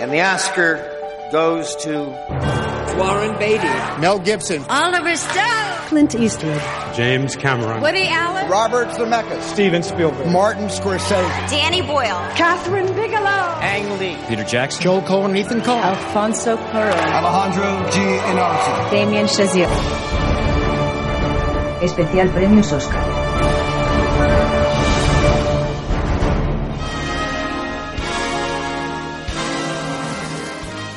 And the Oscar goes to Warren Beatty, Mel Gibson, Oliver Stone, Clint Eastwood, James Cameron, Woody Allen, Robert Zemeckis, Steven Spielberg, Martin Scorsese, Danny Boyle, Catherine Bigelow, Ang Lee, Peter Jackson, Joel Cohen, Ethan Coen, Alfonso Cuarón, Alejandro G. Inarritu, Damien Chazelle. Especial Premios Oscar.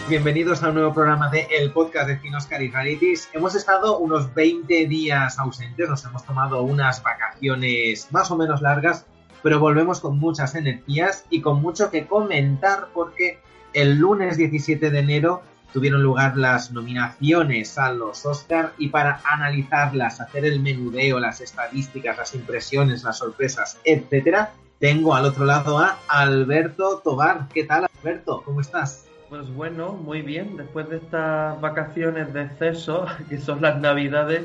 Bienvenidos a un nuevo programa de El Podcast de Cine Oscar y Rarities. Hemos estado unos 20 días ausentes, nos hemos tomado unas vacaciones más o menos largas, pero volvemos con muchas energías y con mucho que comentar porque el lunes 17 de enero tuvieron lugar las nominaciones a los Oscar y para analizarlas, hacer el menudeo, las estadísticas, las impresiones, las sorpresas, etcétera, tengo al otro lado a Alberto Tobar. ¿Qué tal, Alberto? ¿Cómo estás? Pues bueno, muy bien. Después de estas vacaciones de exceso, que son las navidades,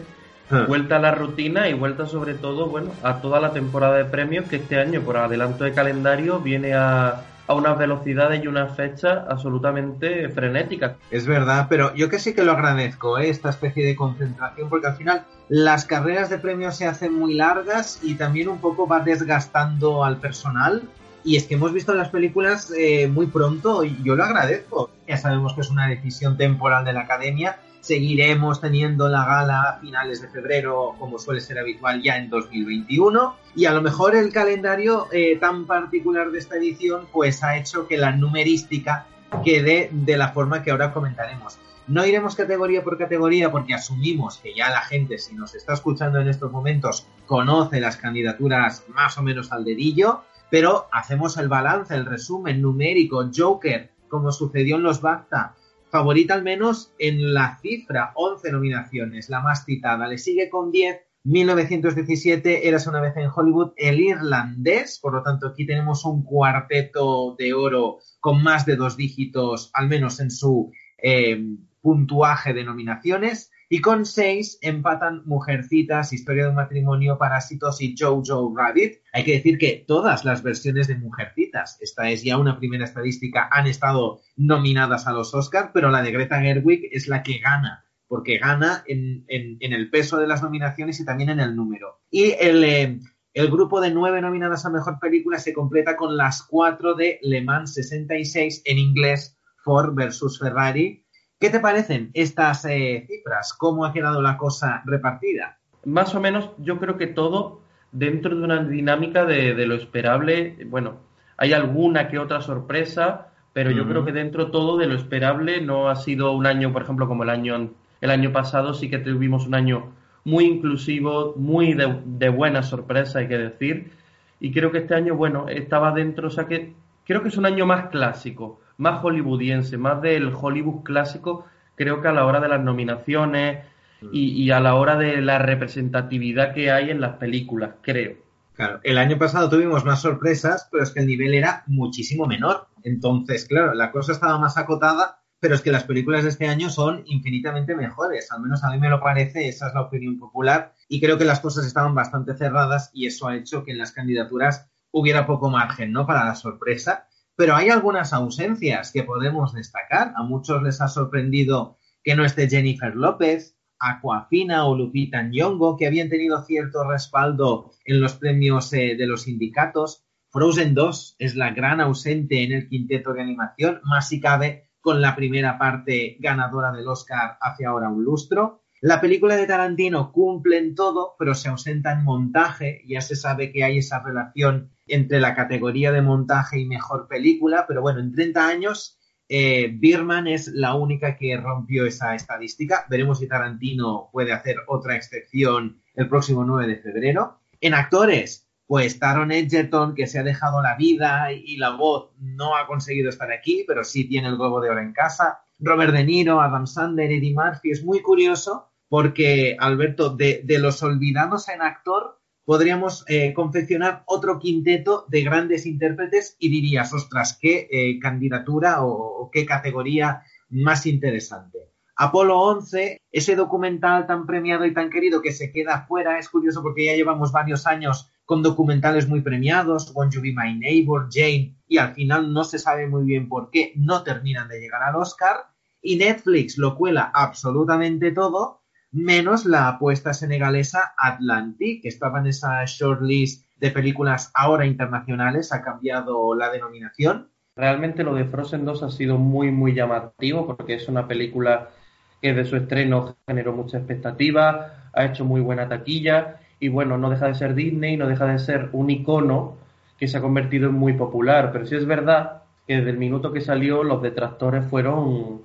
vuelta a la rutina y vuelta sobre todo, bueno, a toda la temporada de premios que este año, por adelanto de calendario, viene a, a unas velocidades y unas fechas absolutamente frenéticas. Es verdad, pero yo que sí que lo agradezco, ¿eh? esta especie de concentración, porque al final las carreras de premios se hacen muy largas y también un poco va desgastando al personal. Y es que hemos visto las películas eh, muy pronto y yo lo agradezco. Ya sabemos que es una decisión temporal de la academia. Seguiremos teniendo la gala a finales de febrero, como suele ser habitual ya en 2021. Y a lo mejor el calendario eh, tan particular de esta edición pues ha hecho que la numerística quede de la forma que ahora comentaremos. No iremos categoría por categoría porque asumimos que ya la gente, si nos está escuchando en estos momentos, conoce las candidaturas más o menos al dedillo pero hacemos el balance, el resumen numérico, Joker, como sucedió en los BAFTA, favorita al menos en la cifra, 11 nominaciones, la más citada, le sigue con 10, 1917, Eras una vez en Hollywood, el irlandés, por lo tanto aquí tenemos un cuarteto de oro con más de dos dígitos, al menos en su eh, puntuaje de nominaciones, y con seis empatan Mujercitas, Historia de un matrimonio, Parásitos y Jojo Rabbit. Hay que decir que todas las versiones de Mujercitas, esta es ya una primera estadística, han estado nominadas a los Oscars, pero la de Greta Gerwig es la que gana, porque gana en el peso de las nominaciones y también en el número. Y el, eh, el grupo de nueve nominadas a Mejor Película se completa con las cuatro de Le Mans 66 en inglés, Ford versus Ferrari, ¿Qué te parecen estas eh, cifras? ¿Cómo ha quedado la cosa repartida? Más o menos, yo creo que todo dentro de una dinámica de, de lo esperable. Bueno, hay alguna que otra sorpresa, pero yo uh -huh. creo que dentro todo de lo esperable no ha sido un año, por ejemplo, como el año, el año pasado, sí que tuvimos un año muy inclusivo, muy de, de buena sorpresa, hay que decir. Y creo que este año, bueno, estaba dentro, o sea que creo que es un año más clásico más hollywoodiense, más del Hollywood clásico, creo que a la hora de las nominaciones y, y, a la hora de la representatividad que hay en las películas, creo. Claro, el año pasado tuvimos más sorpresas, pero es que el nivel era muchísimo menor. Entonces, claro, la cosa estaba más acotada, pero es que las películas de este año son infinitamente mejores. Al menos a mí me lo parece, esa es la opinión popular. Y creo que las cosas estaban bastante cerradas y eso ha hecho que en las candidaturas hubiera poco margen, ¿no? Para la sorpresa pero hay algunas ausencias que podemos destacar. A muchos les ha sorprendido que no esté Jennifer López, Aquafina o Lupita Nyong'o, que habían tenido cierto respaldo en los premios eh, de los sindicatos. Frozen 2 es la gran ausente en el quinteto de animación, más si cabe con la primera parte ganadora del Oscar hace ahora un lustro. La película de Tarantino cumple en todo, pero se ausenta en montaje. Ya se sabe que hay esa relación entre la categoría de montaje y mejor película, pero bueno, en 30 años eh, Birman es la única que rompió esa estadística. Veremos si Tarantino puede hacer otra excepción el próximo 9 de febrero. En actores, pues Taron Egerton, que se ha dejado la vida y la voz, no ha conseguido estar aquí, pero sí tiene el globo de oro en casa. Robert De Niro, Adam Sandler, Eddie Murphy. Es muy curioso porque, Alberto, de, de los olvidados en actor, podríamos eh, confeccionar otro quinteto de grandes intérpretes y dirías, ostras, qué eh, candidatura o, o, qué categoría más interesante. Apolo 11, ese documental tan premiado y tan querido que se queda fuera, es curioso porque ya llevamos varios años con documentales muy premiados, Won't You Be My Neighbor, Jane, y al final no se sabe muy bien por qué no terminan de llegar al Oscar, y Netflix lo cuela absolutamente todo, menos la apuesta senegalesa Atlantic, que estaba en esa shortlist de películas ahora internacionales, ha cambiado la denominación. Realmente lo de Frozen 2 ha sido muy, muy llamativo porque es una película que de su estreno generó mucha expectativa, ha hecho muy buena taquilla y bueno, no deja de ser Disney, no deja de ser un icono que se ha convertido en muy popular, pero sí es verdad que desde el minuto que salió los detractores fueron,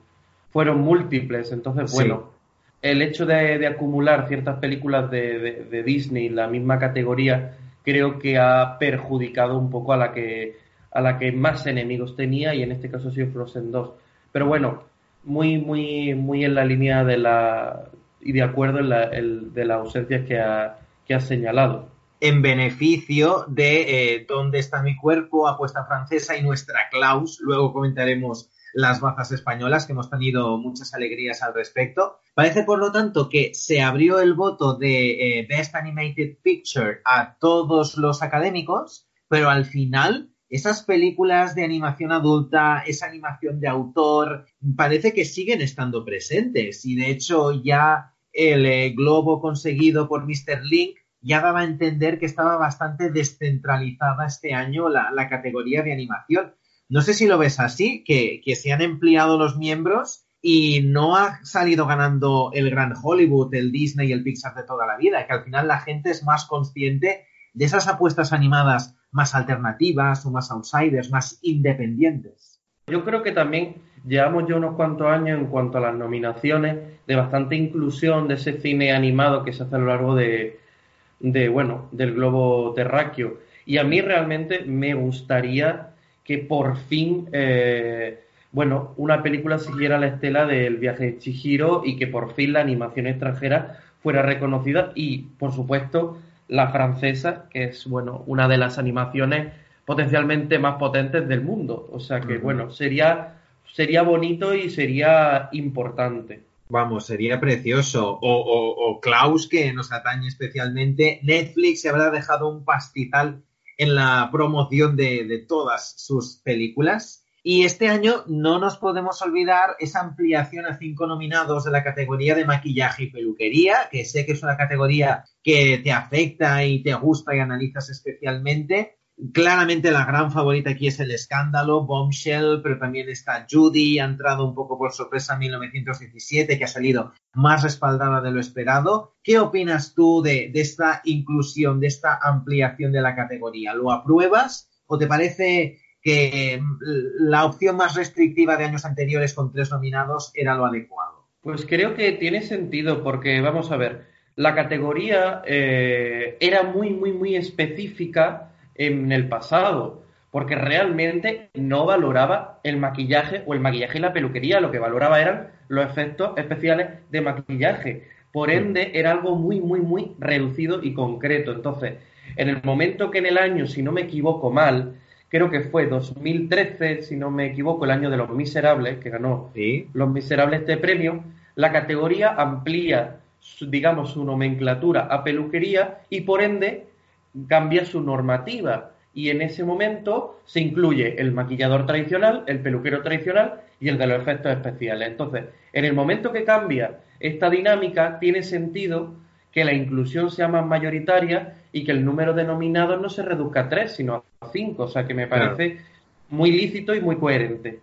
fueron múltiples, entonces bueno, el hecho de, acumular ciertas películas de, de, Disney la misma categoría creo que ha perjudicado un poco a la que a la que más enemigos tenía y en este caso ha sido Frozen 2. Pero bueno, muy, muy, muy en la línea de la y de acuerdo en la, el, de las ausencias que ha, que ha señalado. En beneficio de eh, Dónde está mi cuerpo, apuesta francesa y nuestra Klaus. Luego comentaremos las bazas españolas, que hemos tenido muchas alegrías al respecto. Parece, por lo tanto, que se abrió el voto de eh, Best Animated Picture a todos los académicos, pero al final esas películas de animación adulta, esa animación de autor, parece que siguen estando presentes. Y de hecho ya el eh, globo conseguido por Mr. Link ya daba a entender que estaba bastante descentralizada este año la, categoría de animación. No sé si lo ves así, que, que se han empleado los miembros y no ha salido ganando el gran Hollywood, el Disney y el Pixar de toda la vida, que al final la gente es más consciente de esas apuestas animadas más alternativas o más outsiders, más independientes. Yo creo que también llevamos ya unos cuantos años en cuanto a las nominaciones de bastante inclusión de ese cine animado que se hace a lo largo de, de bueno, del globo terráqueo. Y a mí realmente me gustaría que por fin, eh, bueno, una película siguiera la estela del viaje de Chihiro y que por fin la animación extranjera fuera reconocida y, por supuesto, la francesa, que es bueno, una de las animaciones potencialmente más potentes del mundo. O sea que, bueno, sería, sería bonito y sería importante. Vamos, sería precioso. O, o, Klaus, que nos atañe especialmente. Netflix se habrá dejado un pastizal en la promoción de, de todas sus películas. Y este año no nos podemos olvidar esa ampliación a cinco nominados de la categoría de maquillaje y peluquería, que sé que es una categoría que te afecta y te gusta y analizas especialmente. Claramente la gran favorita aquí es el escándalo, Bombshell, pero también está Judy, ha entrado un poco por sorpresa en 1917, que ha salido más respaldada de lo esperado. ¿Qué opinas tú de, esta inclusión, de esta ampliación de la categoría? ¿Lo apruebas o te parece que la opción más restrictiva de años anteriores con tres nominados era lo adecuado. Pues creo que tiene sentido porque, vamos a ver, la categoría eh, era muy, muy, muy específica en el pasado, porque realmente no valoraba el maquillaje o el maquillaje y la peluquería, lo que valoraba eran los efectos especiales de maquillaje. Por ende, era algo muy, muy, muy reducido y concreto. Entonces, en el momento que en el año, si no me equivoco mal, creo que fue 2013, si no me equivoco, el año de Los Miserables, que ganó Los Miserables este premio, la categoría amplía, digamos, su nomenclatura a peluquería y por ende cambia su normativa. Y en ese momento se incluye el maquillador tradicional, el peluquero tradicional y el de los efectos especiales. Entonces, en el momento que cambia esta dinámica, tiene sentido que la inclusión sea más mayoritaria y que el número de nominados no se reduzca a tres, sino a cinco. O sea que me parece muy lícito y muy coherente.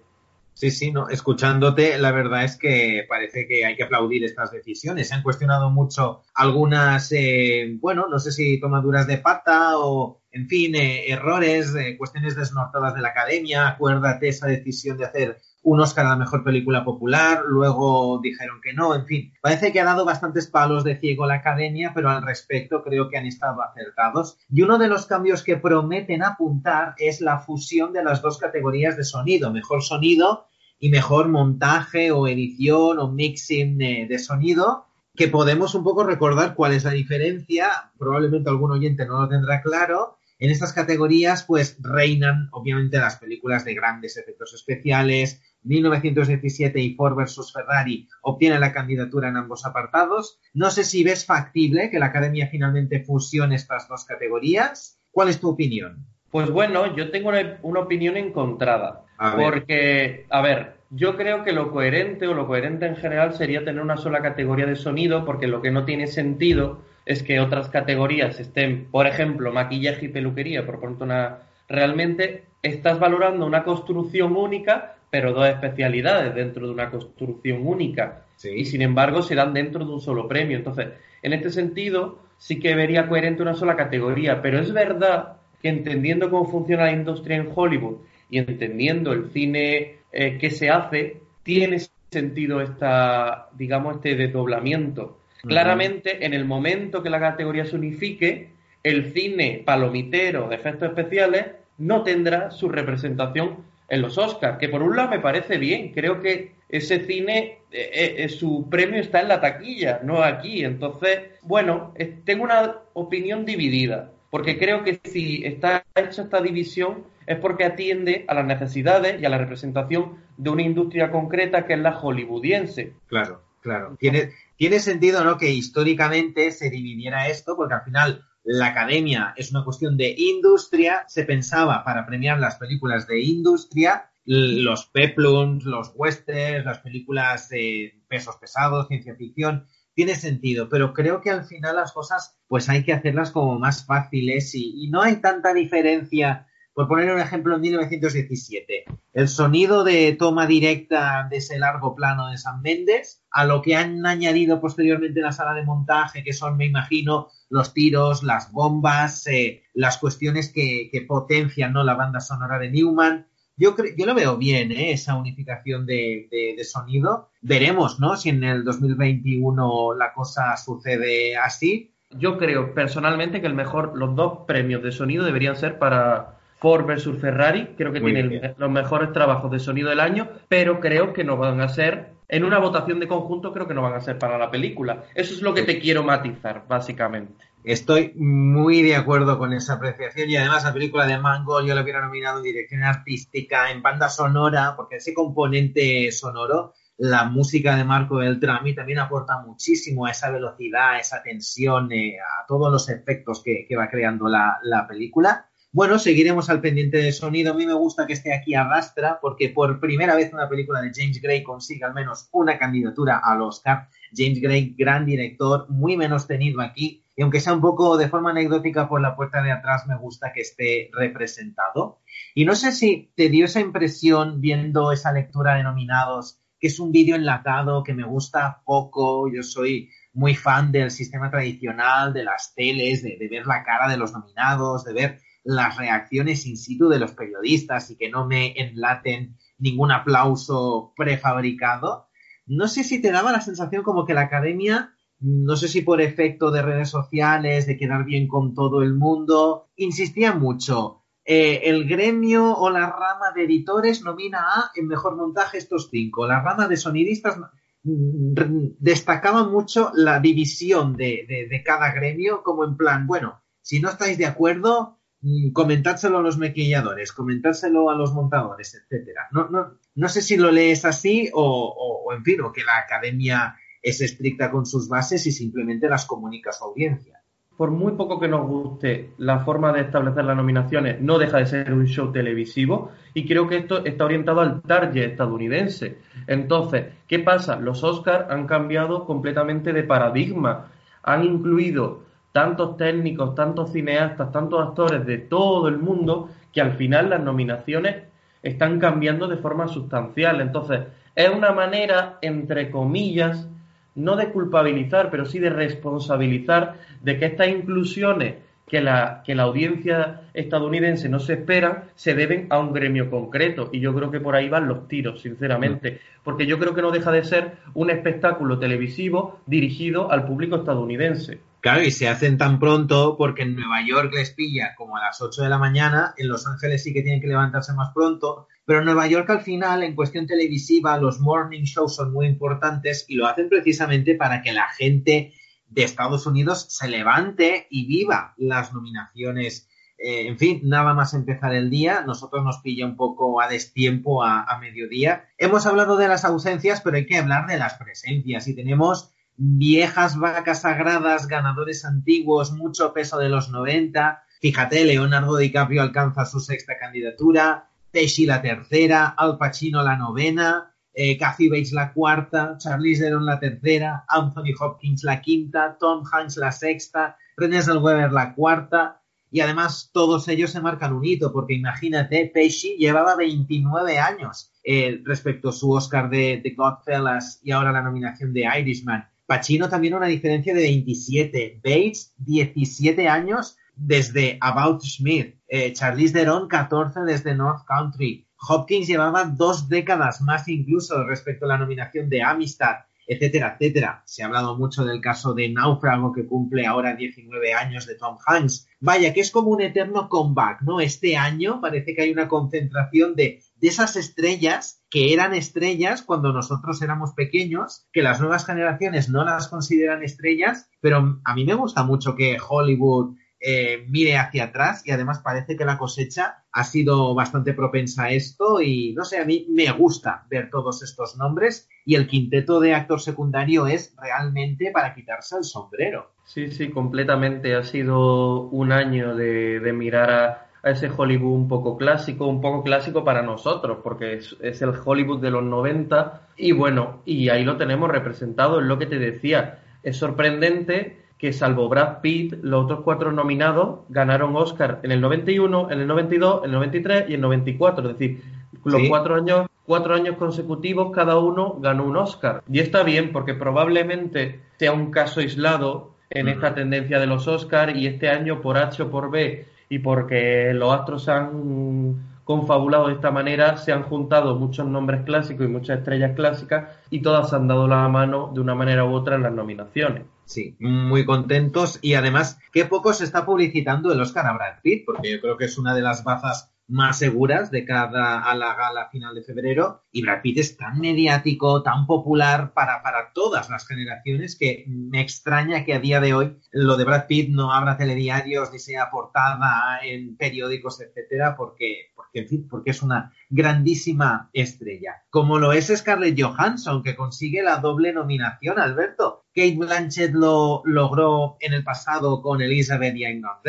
Sí, sí, no. Escuchándote, la verdad es que parece que hay que aplaudir estas decisiones. Se han cuestionado mucho algunas, eh, bueno, no sé si tomaduras de pata o, en fin, eh, errores, eh, cuestiones desnortadas de la academia. Acuérdate esa decisión de hacer un Oscar a la mejor película popular, luego dijeron que no, en fin, parece que ha dado bastantes palos de ciego la academia, pero al respecto creo que han estado acertados. Y uno de los cambios que prometen apuntar es la fusión de las dos categorías de sonido, mejor sonido y mejor montaje o edición o mixing de sonido, que podemos un poco recordar cuál es la diferencia, probablemente algún oyente no lo tendrá claro, en estas categorías, pues reinan obviamente las películas de grandes efectos especiales, 1917 y Ford vs Ferrari obtienen la candidatura en ambos apartados. No sé si ves factible que la Academia finalmente fusione estas dos categorías. ¿Cuál es tu opinión? Pues bueno, yo tengo una, una opinión encontrada. A. Porque, a ver, yo creo que lo coherente o lo coherente en general sería tener una sola categoría de sonido, porque lo que no tiene sentido es que otras categorías estén, por ejemplo, maquillaje y peluquería, por ponerte una. Realmente estás valorando una construcción única, pero dos especialidades dentro de una construcción única. Sí. Y sin embargo se dan dentro de un solo premio. Entonces, en este sentido, sí que vería coherente una sola categoría, pero es verdad que entendiendo cómo funciona la industria en Hollywood y entendiendo el cine eh, que se hace, tiene sentido esta, digamos, este desdoblamiento. Claramente, en el momento que la categoría se unifique, el cine palomitero de efectos especiales no tendrá su representación en los Oscars, que por un lado me parece bien, creo que ese cine, eh, eh, eh, su premio está en la taquilla, no aquí. Entonces, bueno, tengo una opinión dividida, porque creo que si está hecha esta división es porque atiende a las necesidades y a la representación de una industria concreta que es la hollywoodiense. Claro, claro. Tiene, tiene sentido, ¿no? Que históricamente se dividiera esto, porque al final la academia es una cuestión de industria. Se pensaba para premiar las películas de industria, los peplums, los westerns, las películas de pesos pesados, ciencia ficción. Tiene sentido, pero creo que al final las cosas, pues hay que hacerlas como más fáciles y, y no hay tanta diferencia. Por poner un ejemplo, en 1917, el sonido de toma directa de ese largo plano de San Méndez, a lo que han añadido posteriormente en la sala de montaje, que son, me imagino, los tiros, las bombas, eh, las cuestiones que, potencian ¿no? la banda sonora de Newman. Yo, yo lo veo bien, ¿eh? esa unificación de, de- de sonido. Veremos ¿no? si en el 2021 la cosa sucede así. Yo creo personalmente que el mejor, los dos premios de sonido deberían ser para Ford versus Ferrari. Creo que Muy tienen bien. los mejores trabajos de sonido del año, pero creo que no van a ser, en una votación de conjunto, creo que no van a ser para la película. Eso es lo que te quiero matizar, básicamente. Estoy muy de acuerdo con esa apreciación y además la película de Mango yo la hubiera nominado en dirección artística, en banda sonora, porque ese componente sonoro, la música de Marco Beltrami también aporta muchísimo a esa velocidad, a esa tensión, eh, a todos los efectos que, que va creando la, la película. Bueno, seguiremos al pendiente de sonido. A mí me gusta que esté aquí a rastra porque por primera vez una película de James Gray consigue al menos una candidatura al Oscar. James Gray, gran director, muy menos tenido aquí. Y aunque sea un poco de forma anecdótica por la puerta de atrás, me gusta que esté representado. Y no sé si te dio esa impresión viendo esa lectura de nominados, que es un vídeo enlatado que me gusta poco. Yo soy muy fan del sistema tradicional, de las teles, de, de ver la cara de los nominados, de ver las reacciones in situ de los periodistas y que no me enlaten ningún aplauso prefabricado. No sé si te daba la sensación como que la academia, no sé si por efecto de redes sociales, de quedar bien con todo el mundo, insistía mucho. Eh, el gremio o la rama de editores nomina a en mejor montaje estos cinco. La rama de sonidistas mm, destacaba mucho la división de- de cada gremio, como en plan, bueno, si no estáis de acuerdo, mm, comentádselo a los maquilladores, comentádselo a los montadores, etcétera. No, no, no sé si lo lees así o, o- o, en fin, o que la academia es estricta con sus bases y simplemente las comunica a su audiencia. Por muy poco que nos guste la forma de establecer las nominaciones, no deja de ser un show televisivo y creo que esto está orientado al target estadounidense. Entonces, ¿qué pasa? Los Oscars han cambiado completamente de paradigma. Han incluido tantos técnicos, tantos cineastas, tantos actores de todo el mundo que al final las nominaciones están cambiando de forma sustancial. Entonces, es una manera, entre comillas, no de culpabilizar, pero sí de responsabilizar de que estas inclusiones que la, que la audiencia estadounidense no se espera se deben a un gremio concreto. Y yo creo que por ahí van los tiros, sinceramente. Porque yo creo que no deja de ser un espectáculo televisivo dirigido al público estadounidense. Claro, y se hacen tan pronto porque en Nueva York les pilla como a las 8 de la mañana, en Los Ángeles sí que tienen que levantarse más pronto, pero en Nueva York al final, en cuestión televisiva, los morning shows son muy importantes y lo hacen precisamente para que la gente de Estados Unidos se levante y viva las nominaciones Eh, en fin, nada más empezar el día, nosotros nos pilla un poco a destiempo a, a mediodía. Hemos hablado de las ausencias, pero hay que hablar de las presencias y tenemos viejas vacas sagradas, ganadores antiguos, mucho peso de los 90. Fíjate, Leonardo DiCaprio alcanza su sexta candidatura, Pesci la tercera, Al Pacino la novena, eh, Kathy Bates la cuarta, Charlize Theron la tercera, Anthony Hopkins la quinta, Tom Hanks la sexta, Renée Zellweger la cuarta, y además todos ellos se marcan un hito, porque imagínate, Pesci llevaba 29 años eh, respecto a su Oscar de, de Godfellas y ahora la nominación de Irishman. Pacino también una diferencia de 27. Bates, 17 años desde About Smith. Eh, Charlize Theron, 14 desde North Country. Hopkins llevaba dos décadas más incluso respecto a la nominación de Amistad, etcétera, etcétera. Se ha hablado mucho del caso de Náufrago que cumple ahora 19 años de Tom Hanks. Vaya, que es como un eterno comeback, ¿no? Este año parece que hay una concentración de esas estrellas que eran estrellas cuando nosotros éramos pequeños, que las nuevas generaciones no las consideran estrellas, pero a mí me gusta mucho que Hollywood eh, mire hacia atrás y además parece que la cosecha ha sido bastante propensa a esto y no sé, a mí me gusta ver todos estos nombres y el quinteto de actor secundario es realmente para quitarse el sombrero. Sí, sí, completamente. Ha sido un año de, de mirar a, a ese Hollywood un poco clásico, un poco clásico para nosotros, porque es, es, el Hollywood de los 90 y bueno, y ahí lo tenemos representado, es lo que te decía, es sorprendente que salvo Brad Pitt, los otros cuatro nominados ganaron Oscar en el 91, en el 92, en el 93 y en el 94, es decir, los Sí. cuatro años cuatro años consecutivos cada uno ganó un Oscar. Y está bien porque probablemente sea un caso aislado en esta tendencia de los Oscars y este año por H o por B y porque los astros se han confabulado de esta manera, se han juntado muchos nombres clásicos y muchas estrellas clásicas y todas han dado la mano de una manera u otra en las nominaciones. Sí, muy contentos y además qué poco se está publicitando el Oscar a Brad Pitt, porque yo creo que es una de las bazas más seguras de cada a la gala final de febrero y Brad Pitt es tan mediático, tan popular para, para todas las generaciones que me extraña que a día de hoy lo de Brad Pitt no abra telediarios ni sea portada en periódicos, etcétera, porque, porque, en fin, porque es una grandísima estrella. Como lo es Scarlett Johansson, que consigue la doble nominación, Alberto. Kate Blanchett lo logró en el pasado con Elizabeth y I'm Not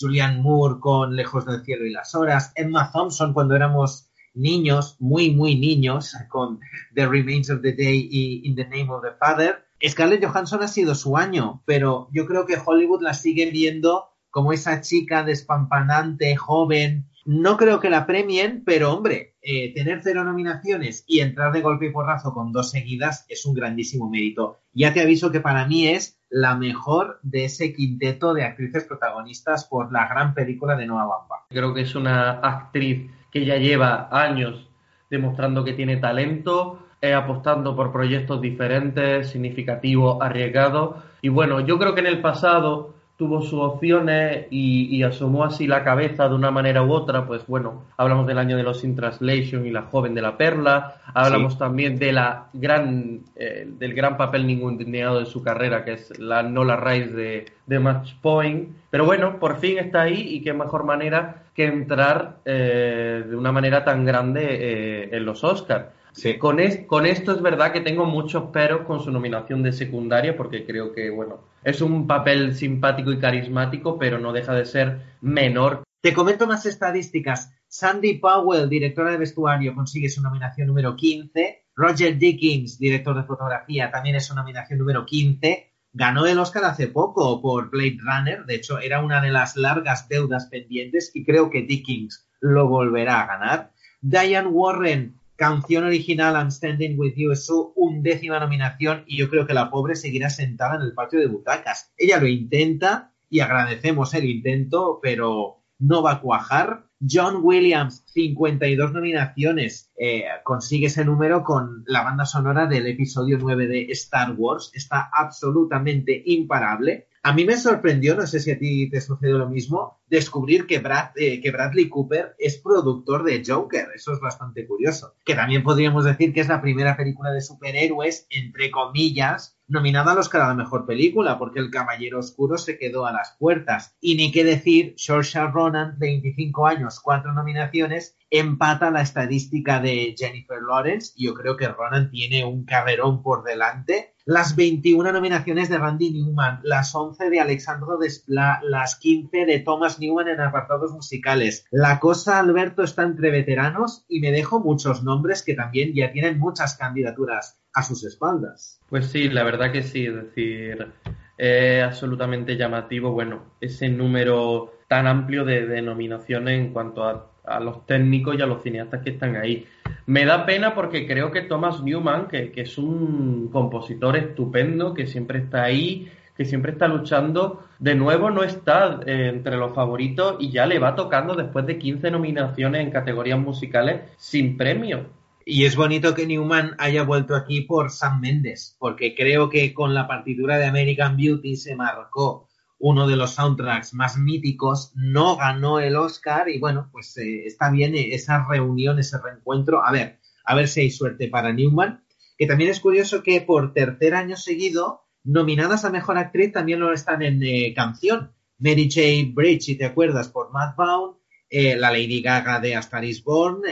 Julianne Moore con Lejos del Cielo y las Horas, Emma Thompson cuando éramos niños, muy, muy niños, con The Remains of the Day y In the Name of the Father. Scarlett Johansson ha sido su año, pero yo creo que Hollywood la sigue viendo como esa chica despampanante, joven. No creo que la premien, pero hombre, eh, tener cero nominaciones y entrar de golpe y porrazo con dos seguidas es un grandísimo mérito. Ya te aviso que para mí es la mejor de ese quinteto de actrices protagonistas por la gran película de Noah Baumbach. Creo que es una actriz que ya lleva años demostrando que tiene talento, eh, apostando por proyectos diferentes, significativos, arriesgados. Y bueno, yo creo que en el pasado tuvo sus opciones y, y, asomó así la cabeza de una manera u otra, pues bueno, hablamos del año de los In Translation y la joven de la perla, hablamos sí. también de la gran, eh, del gran papel ninguneado de su carrera, que es la Nola Rice de, de Match Point, pero bueno, por fin está ahí y qué mejor manera que entrar eh, de una manera tan grande eh, en los Oscars. Sí. Con, es, con, esto es verdad que tengo muchos peros con su nominación de secundaria porque creo que, bueno, es un papel simpático y carismático, pero no deja de ser menor. Te comento más estadísticas. Sandy Powell, directora de vestuario, consigue su nominación número 15. Roger Dickens, director de fotografía, también es su nominación número 15. Ganó el Oscar hace poco por Blade Runner. De hecho, era una de las largas deudas pendientes y creo que Dickens lo volverá a ganar. Diane Warren, canción original I'm Standing With You es su undécima nominación y yo creo que la pobre seguirá sentada en el patio de butacas. Ella lo intenta y agradecemos el intento, pero no va a cuajar. John Williams, 52 nominaciones, eh, consigue ese número con la banda sonora del episodio 9 de Star Wars. Está absolutamente imparable. A mí me sorprendió, no sé si a ti te sucedió lo mismo, descubrir que, Brad, eh, que, Bradley Cooper es productor de Joker. Eso es bastante curioso. Que también podríamos decir que es la primera película de superhéroes, entre comillas, nominada al Oscar a la mejor película, porque El Caballero Oscuro se quedó a las puertas. Y ni qué decir, Saoirse Ronan, 25 años, cuatro nominaciones, empata la estadística de Jennifer Lawrence. Yo creo que Ronan tiene un carrerón por delante. Las 21 nominaciones de Randy Newman, las 11 de Alexandro Desplat, las 15 de Thomas Newman en apartados musicales. La cosa, Alberto, está entre veteranos y me dejo muchos nombres que también ya tienen muchas candidaturas a sus espaldas. Pues sí, la verdad que sí, es decir, es absolutamente llamativo, bueno, ese número tan amplio de, nominaciones en cuanto a, los técnicos y a los cineastas que están ahí. Me da pena porque creo que Thomas Newman, que, es un compositor estupendo, que siempre está ahí, que siempre está luchando, de nuevo no está eh, entre los favoritos y ya le va tocando después de 15 nominaciones en categorías musicales sin premio. Y es bonito que Newman haya vuelto aquí por Sam Mendes, porque creo que con la partitura de American Beauty se marcó uno de los soundtracks más míticos, no ganó el Oscar y bueno, pues eh, está bien esa reunión, ese reencuentro. A ver, a ver si hay suerte para Newman, que también es curioso que por tercer año seguido, nominadas a Mejor Actriz también lo están en eh, canción. Mary J. Bridge, si te acuerdas, por Matt Bound, eh, la Lady Gaga de A Star is Born,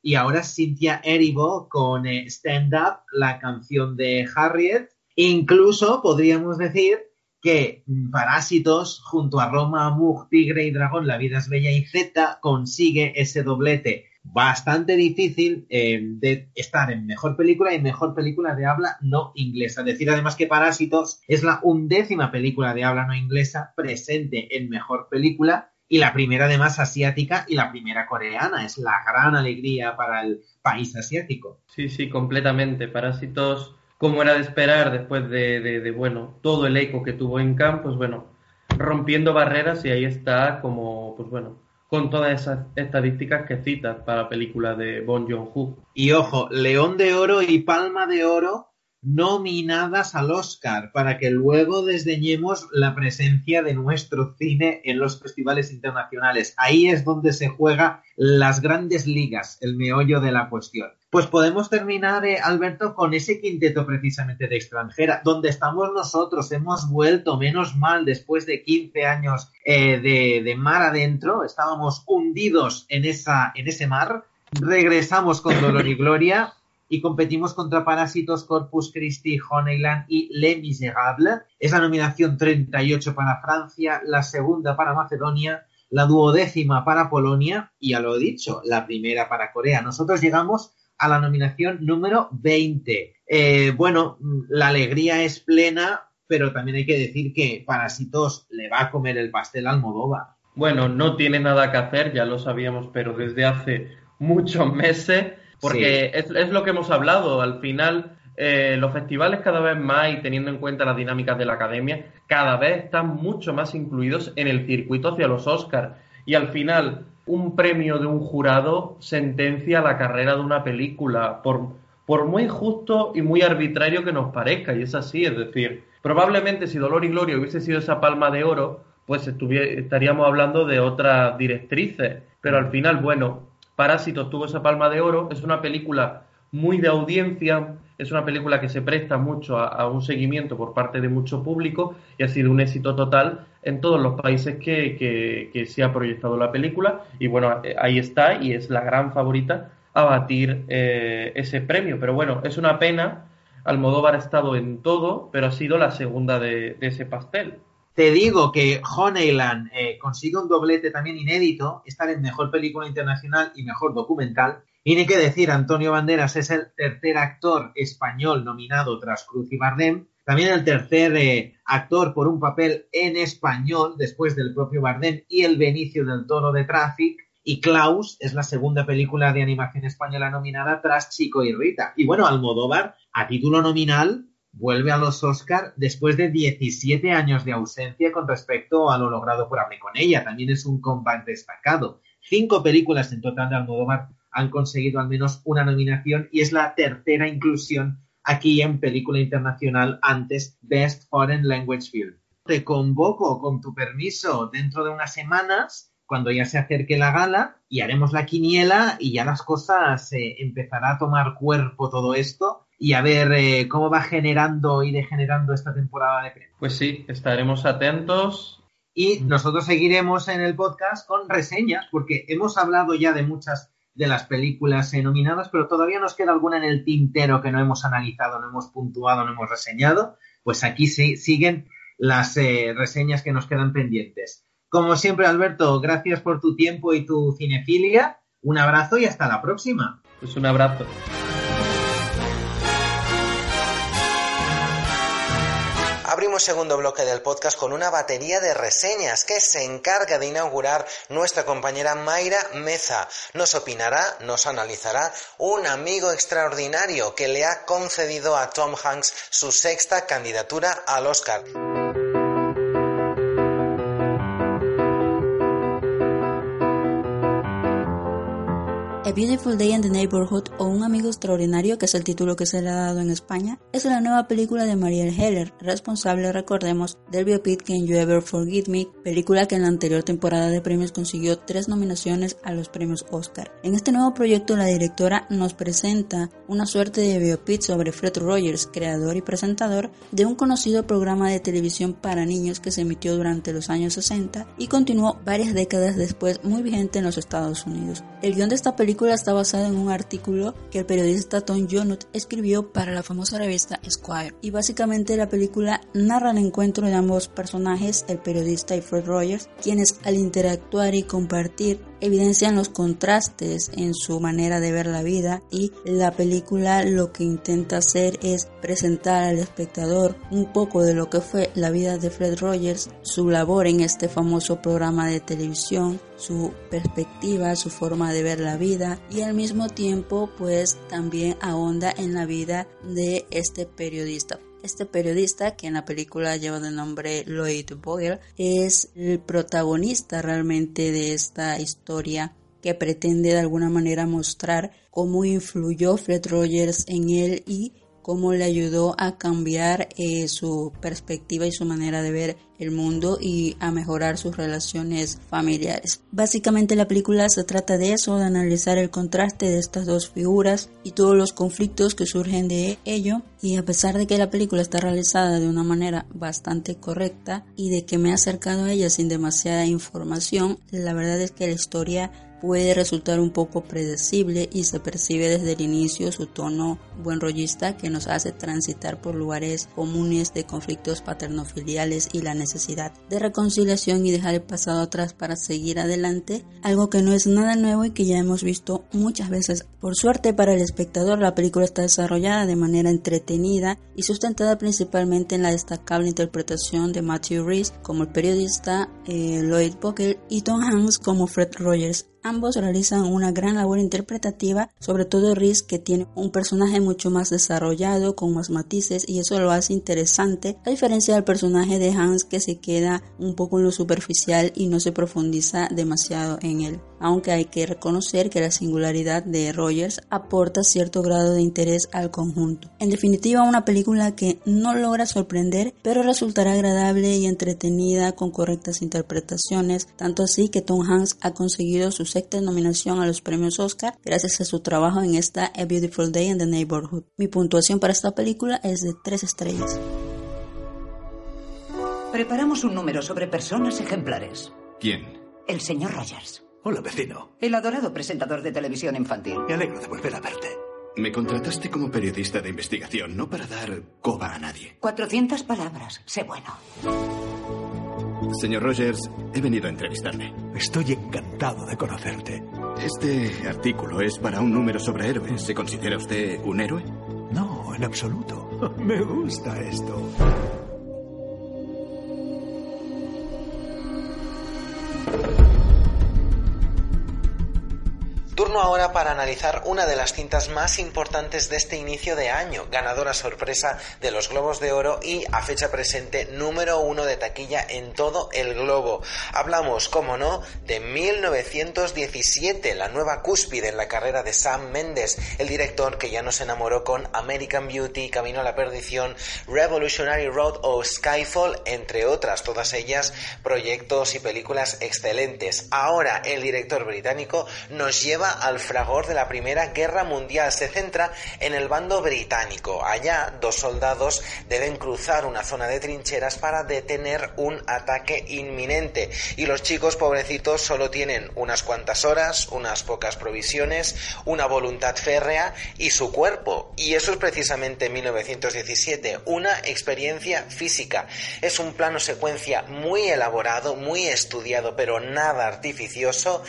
y ahora Cynthia Erivo con eh, Stand Up, la canción de Harriet. Incluso podríamos decir que Parásitos, junto a Roma, Amur, Tigre y Dragón, La vida es bella y Z, consigue ese doblete bastante difícil eh, de estar en mejor película y mejor película de habla no inglesa. Decir además que Parásitos es la undécima película de habla no inglesa presente en mejor película y la primera además asiática y la primera coreana. Es la gran alegría para el país asiático. Sí, sí, completamente. Parásitos, como era de esperar después de, bueno, todo el eco que tuvo en Cannes, pues bueno, rompiendo barreras y ahí está como, pues bueno, con todas esas estadísticas que citas para la película de Bon Joon-ho. Y ojo, León de Oro y Palma de Oro nominadas al Oscar para que luego desdeñemos la presencia de nuestro cine en los festivales internacionales. Ahí es donde se juega las grandes ligas, el meollo de la cuestión. Pues podemos terminar, eh, Alberto, con ese quinteto precisamente de extranjera, donde estamos nosotros. Hemos vuelto, menos mal, después de 15 años eh, de, de mar adentro, estábamos hundidos en, esa, en ese mar. Regresamos con dolor y gloria y competimos contra Parásitos, Corpus Christi, Honeyland y Les Miserables. Es la nominación 38 para Francia, la segunda para Macedonia, la duodécima para Polonia y, ya lo he dicho, la primera para Corea. Nosotros llegamos a la nominación número 20. Eh, bueno, la alegría es plena, pero también hay que decir que Parásitos le va a comer el pastel al Modóvar. Bueno, no tiene nada que hacer, ya lo sabíamos, pero desde hace muchos meses porque es, lo que hemos hablado. Al final, eh, los festivales cada vez más, y teniendo en cuenta las dinámicas de la academia, cada vez están mucho más incluidos en el circuito hacia los Oscars. Y al final, un premio de un jurado sentencia la carrera de una película, por, por muy justo y muy arbitrario que nos parezca. Y es así, es decir, probablemente si Dolor y Gloria hubiese sido esa palma de oro, pues estaríamos hablando de otras directrices. Pero al final, bueno, Parásitos tuvo esa palma de oro, es una película muy de audiencia, es una película que se presta mucho a, un seguimiento por parte de mucho público y ha sido un éxito total en todos los países que, se ha proyectado la película y bueno, eh, ahí está y es la gran favorita a batir eh, ese premio. Pero bueno, es una pena, Almodóvar ha estado en todo, pero ha sido la segunda de ese pastel. Te digo que Honeyland eh, consigue un doblete también inédito, estar en mejor película internacional y mejor documental. Y ni que decir, Antonio Banderas es el tercer actor español nominado tras Cruz y Bardem. También el tercer eh, actor por un papel en español después del propio Bardem y el Benicio del Toro de Traffic. Y Klaus es la segunda película de animación española nominada tras Chico y Rita. Y bueno, Almodóvar, a título nominal, vuelve a los Oscar después de 17 años de ausencia con respecto a lo logrado por Hable con ella. También es un comeback destacado. Cinco películas en total de Almodóvar han conseguido al menos una nominación y es la tercera inclusión aquí en película internacional antes Best Foreign Language Film. Te convoco con tu permiso dentro de unas semanas cuando ya se acerque la gala y haremos la quiniela y ya las cosas eh, empezará a tomar cuerpo todo esto y a ver eh, cómo va generando y degenerando esta temporada de premios. Pues sí, estaremos atentos. Y nosotros seguiremos en el podcast con reseñas, porque hemos hablado ya de muchas de las películas nominadas, pero todavía nos queda alguna en el tintero que no hemos analizado, no hemos puntuado, no hemos reseñado. Pues aquí sí, siguen las eh, reseñas que nos quedan pendientes. Como siempre, Alberto, gracias por tu tiempo y tu cinefilia. Un abrazo y hasta la próxima. Pues un abrazo. Segundo bloque del podcast con una batería de reseñas que se encarga de inaugurar nuestra compañera Mayra Meza. Nos opinará, nos analizará un amigo extraordinario que le ha concedido a Tom Hanks su sexta candidatura al Oscar. A Beautiful Day in the Neighborhood o Un amigo extraordinario, que es el título que se le ha dado en España, es la nueva película de Marielle Heller, responsable, recordemos, del biopic Can You Ever Forgive Me, película que en la anterior temporada de premios consiguió tres nominaciones a los premios Oscar. En este nuevo proyecto la directora nos presenta una suerte de biopic sobre Fred Rogers, creador y presentador de un conocido programa de televisión para niños que se emitió durante los años 60 y continuó varias décadas después muy vigente en los Estados Unidos. El guion de esta película está basada en un artículo que el periodista Tom Jonut escribió para la famosa revista Esquire. Y básicamente la película narra el encuentro de ambos personajes, el periodista y Fred Rogers, quienes al interactuar y compartir evidencian los contrastes en su manera de ver la vida y la película lo que intenta hacer es presentar al espectador un poco de lo que fue la vida de Fred Rogers, su labor en este famoso programa de televisión, su perspectiva, su forma de ver la vida y al mismo tiempo pues también ahonda en la vida de este periodista. Este periodista, que en la película lleva de nombre Lloyd Boyle, es el protagonista realmente de esta historia que pretende de alguna manera mostrar cómo influyó Fred Rogers en él y cómo le ayudó a cambiar eh, su perspectiva y su manera de ver el mundo y a mejorar sus relaciones familiares. Básicamente la película se trata de eso, de analizar el contraste de estas dos figuras y todos los conflictos que surgen de ello y a pesar de que la película está realizada de una manera bastante correcta y de que me he acercado a ella sin demasiada información, la verdad es que la historia puede resultar un poco predecible y se percibe desde el inicio su tono buen rollista que nos hace transitar por lugares comunes de conflictos paternofiliales y la necesidad de reconciliación y dejar el pasado atrás para seguir adelante, algo que no es nada nuevo y que ya hemos visto muchas veces. Por suerte para el espectador la película está desarrollada de manera entretenida y sustentada principalmente en la destacable interpretación de Matthew Reese como el periodista eh, Lloyd Buckle y Tom Hanks como Fred Rogers Ambos realizan una gran labor interpretativa, sobre todo Reese que tiene un personaje mucho más desarrollado, con más matices y eso lo hace interesante, a diferencia del personaje de Hans que se queda un poco en lo superficial y no se profundiza demasiado en él. Aunque hay que reconocer que la singularidad de Rogers aporta cierto grado de interés al conjunto. En definitiva, una película que no logra sorprender, pero resultará agradable y entretenida con correctas interpretaciones, tanto así que Tom Hanks ha conseguido su sexta nominación a los premios Oscar gracias a su trabajo en esta A Beautiful Day in the Neighborhood. Mi puntuación para esta película es de 3 estrellas. Preparamos un número sobre personas ejemplares. ¿Quién? El señor Rogers. Hola, vecino. El adorado presentador de televisión infantil. Me alegro de volver a verte. Me contrataste como periodista de investigación, no para dar coba a nadie. 400 palabras. Sé bueno. Señor Rogers, he venido a entrevistarle. Estoy encantado de conocerte. Este artículo es para un número sobre héroes. ¿Se considera usted un héroe? No, en absoluto. Me gusta esto. Turno ahora para analizar una de las cintas más importantes de este inicio de año, ganadora sorpresa de los Globos de Oro y a fecha presente número uno de taquilla en todo el globo. Hablamos, como no, de 1917, la nueva cúspide en la carrera de Sam Mendes, el director que ya nos enamoró con American Beauty, Camino a la Perdición, Revolutionary Road o Skyfall, entre otras, todas ellas proyectos y películas excelentes. Ahora el director británico nos lleva al fragor de la Primera Guerra Mundial. Se centra en el bando británico. Allá, dos soldados deben cruzar una zona de trincheras para detener un ataque inminente. Y los chicos pobrecitos solo tienen unas cuantas horas, unas pocas provisiones, una voluntad férrea y su cuerpo. Y eso es precisamente 1917, una experiencia física. Es un plano secuencia muy elaborado, muy estudiado, pero nada artificioso.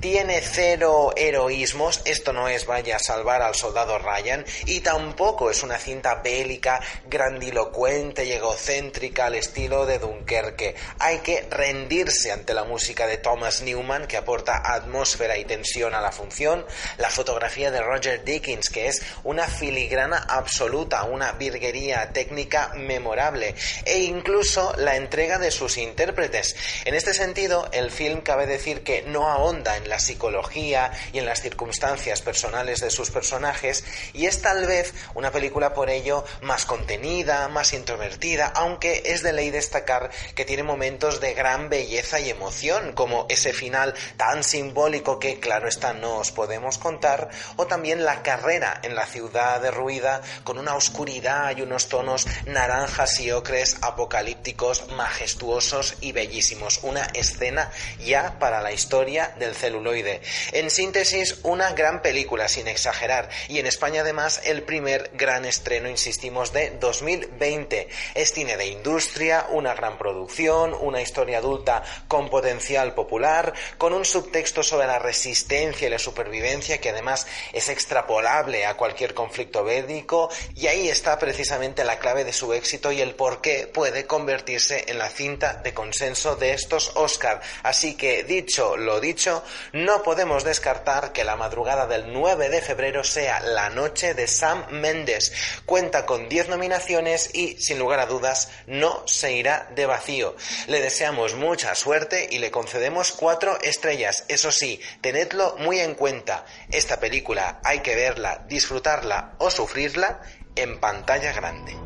Tiene cero heroísmos. Esto no es vaya a salvar al soldado Ryan. Y tampoco es una cinta bélica, grandilocuente y egocéntrica al estilo de Dunkerque. Hay que rendirse ante la música de Thomas Newman, que aporta atmósfera y tensión a la función. La fotografía de Roger Dickens, que es una filigrana absoluta, una virguería técnica memorable. E incluso la entrega de sus intérpretes. En este sentido, el film cabe decir que no ahonda en la psicología y en las circunstancias personales de sus personajes y es tal vez una película por ello más contenida, más introvertida, aunque es de ley destacar que tiene momentos de gran belleza y emoción, como ese final tan simbólico que, claro está, no os podemos contar, o también la carrera en la ciudad derruida con una oscuridad y unos tonos naranjas y ocres apocalípticos, majestuosos y bellísimos. Una escena ya para la historia del celuloide. En síntesis, una gran película, sin exagerar, y en España además el primer gran estreno, insistimos, de 2020. Es cine de industria, una gran producción, una historia adulta con potencial popular, con un subtexto sobre la resistencia y la supervivencia que además es extrapolable a cualquier conflicto bélico y ahí está precisamente la clave de su éxito y el por qué puede convertirse en la cinta de consenso de estos Oscar. Así que dicho lo dicho, no podemos descartar que la madrugada del 9 de febrero sea la noche de Sam Mendes. Cuenta con 10 nominaciones y sin lugar a dudas no se irá de vacío. Le deseamos mucha suerte y le concedemos cuatro estrellas. Eso sí, tenedlo muy en cuenta. Esta película hay que verla, disfrutarla o sufrirla en pantalla grande.